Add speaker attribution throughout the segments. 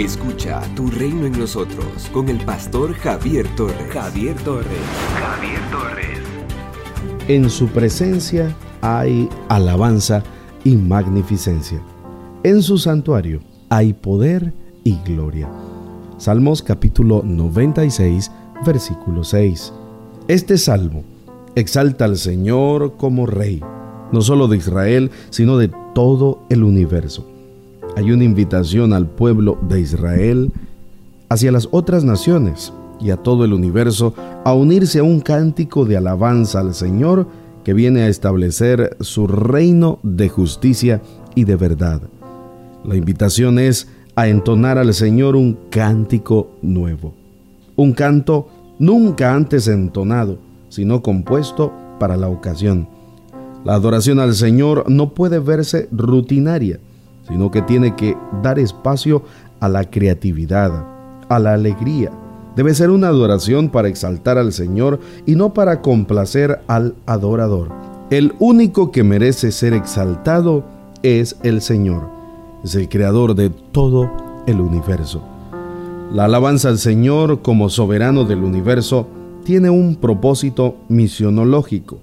Speaker 1: Escucha Tu Reino en Nosotros con el pastor Javier Torres.
Speaker 2: Javier Torres.
Speaker 1: Javier Torres.
Speaker 3: En su presencia hay alabanza y magnificencia. En su santuario hay poder y gloria. Salmos capítulo 96, versículo 6. Este salmo exalta al Señor como Rey, no solo de Israel, sino de todo el universo. Hay una invitación al pueblo de Israel hacia las otras naciones y a todo el universo a unirse a un cántico de alabanza al Señor que viene a establecer su reino de justicia y de verdad. La invitación es a entonar al Señor un cántico nuevo, un canto nunca antes entonado, sino compuesto para la ocasión. La adoración al Señor no puede verse rutinaria, sino que tiene que dar espacio a la creatividad, a la alegría. Debe ser una adoración para exaltar al Señor y no para complacer al adorador. El único que merece ser exaltado es el Señor. Es el creador de todo el universo. La alabanza al Señor como soberano del universo tiene un propósito misionológico.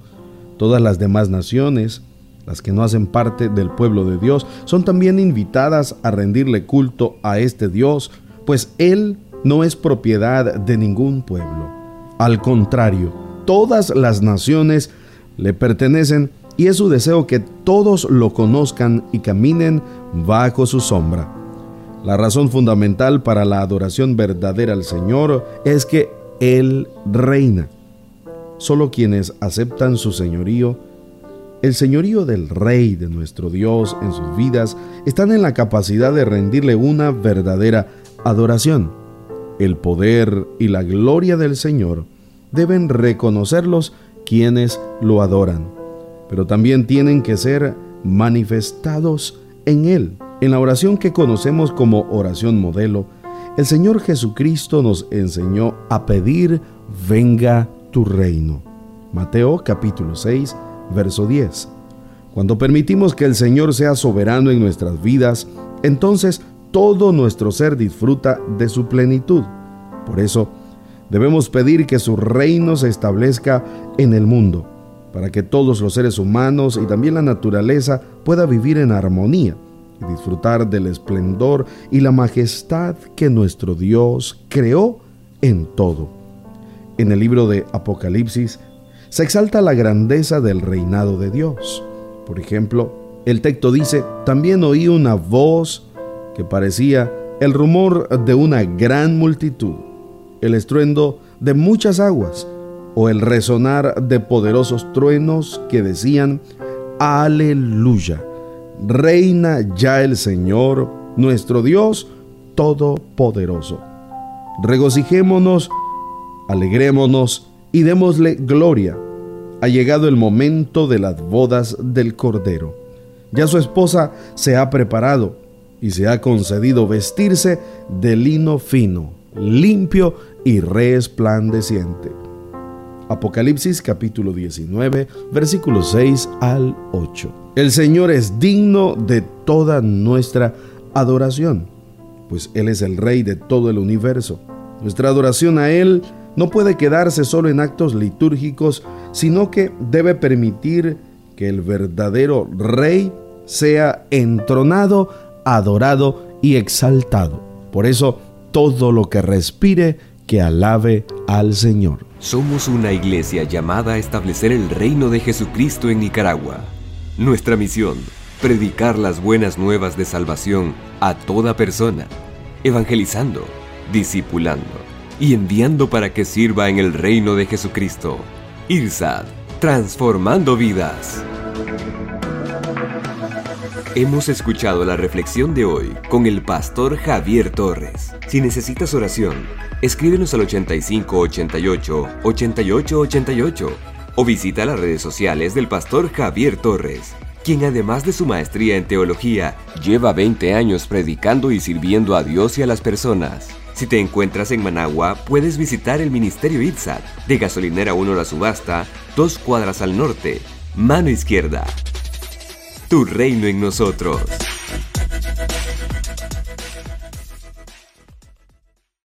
Speaker 3: Todas las demás naciones, las que no hacen parte del pueblo de Dios, son también invitadas a rendirle culto a este Dios, pues Él no es propiedad de ningún pueblo. Al contrario, todas las naciones le pertenecen y es su deseo que todos lo conozcan y caminen bajo su sombra. La razón fundamental para la adoración verdadera al Señor es que Él reina. Solo quienes aceptan su señorío, el señorío del Rey de nuestro Dios en sus vidas, están en la capacidad de rendirle una verdadera adoración. El poder y la gloria del Señor deben reconocerlos quienes lo adoran, pero también tienen que ser manifestados en Él. En la oración que conocemos como oración modelo, el Señor Jesucristo nos enseñó a pedir, venga tu reino. Mateo capítulo 6, verso 10. Cuando permitimos que el Señor sea soberano en nuestras vidas, entonces todo nuestro ser disfruta de su plenitud. Por eso, debemos pedir que su reino se establezca en el mundo, para que todos los seres humanos y también la naturaleza pueda vivir en armonía y disfrutar del esplendor y la majestad que nuestro Dios creó en todo. En el libro de Apocalipsis se exalta la grandeza del reinado de Dios. Por ejemplo, el texto dice, también oí una voz que parecía el rumor de una gran multitud, el estruendo de muchas aguas o el resonar de poderosos truenos que decían, aleluya, reina ya el Señor, nuestro Dios Todopoderoso. Regocijémonos, alegrémonos y démosle gloria. Ha llegado el momento de las bodas del Cordero. Ya su esposa se ha preparado y se ha concedido vestirse de lino fino, limpio y resplandeciente. Apocalipsis capítulo 19, versículos 6 al 8. El Señor es digno de toda nuestra adoración, pues Él es el Rey de todo el universo. Nuestra adoración a Él no puede quedarse solo en actos litúrgicos, sino que debe permitir que el verdadero Rey sea entronado, adorado y exaltado. Por eso, todo lo que respire, que alabe al Señor.
Speaker 1: Somos una iglesia llamada a establecer el reino de Jesucristo en Nicaragua. Nuestra misión, predicar las buenas nuevas de salvación a toda persona, evangelizando, discipulando y enviando para que sirva en el reino de Jesucristo. IRSAD, transformando vidas. Hemos escuchado la reflexión de hoy con el pastor Javier Torres. Si necesitas oración, escríbenos al 8588 8888 o visita las redes sociales del pastor Javier Torres, quien además de su maestría en teología, lleva 20 años predicando y sirviendo a Dios y a las personas. Si te encuentras en Managua, puedes visitar el Ministerio ITSAT de Gasolinera 1 La Subasta, dos cuadras al norte, mano izquierda. Tu reino en nosotros.